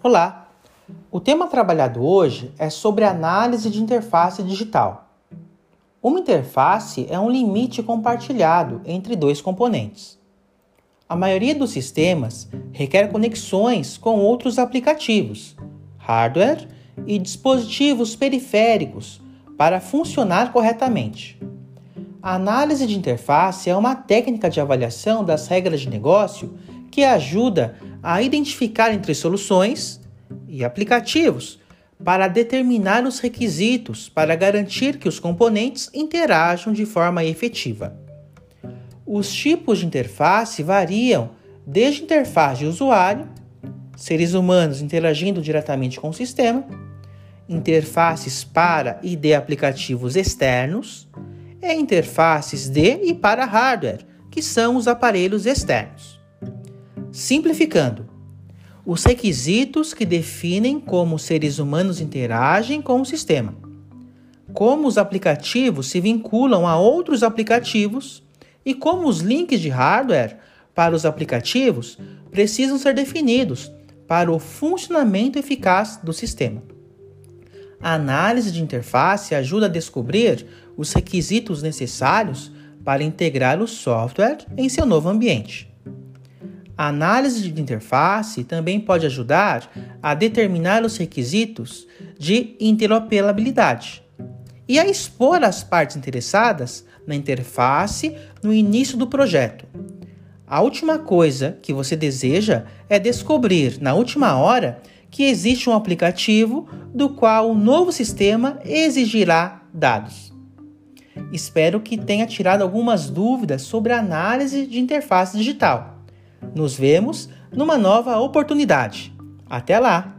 Olá! O tema trabalhado hoje é sobre análise de interface digital. Uma interface é um limite compartilhado entre dois componentes. A maioria dos sistemas requer conexões com outros aplicativos, hardware e dispositivos periféricos para funcionar corretamente. A análise de interface é uma técnica de avaliação das regras de negócio que ajuda a identificar entre soluções e aplicativos para determinar os requisitos para garantir que os componentes interajam de forma efetiva. Os tipos de interface variam desde interface de usuário, seres humanos interagindo diretamente com o sistema, interfaces para e de aplicativos externos, e interfaces de e para hardware, que são os aparelhos externos. Simplificando, os requisitos que definem como os seres humanos interagem com o sistema, como os aplicativos se vinculam a outros aplicativos e como os links de hardware para os aplicativos precisam ser definidos para o funcionamento eficaz do sistema. A análise de interface ajuda a descobrir os requisitos necessários para integrar o software em seu novo ambiente. A análise de interface também pode ajudar a determinar os requisitos de interoperabilidade e a expor as partes interessadas na interface no início do projeto. A última coisa que você deseja é descobrir na última hora que existe um aplicativo do qual o novo sistema exigirá dados. Espero que tenha tirado algumas dúvidas sobre a análise de interface digital. Nos vemos numa nova oportunidade. Até lá!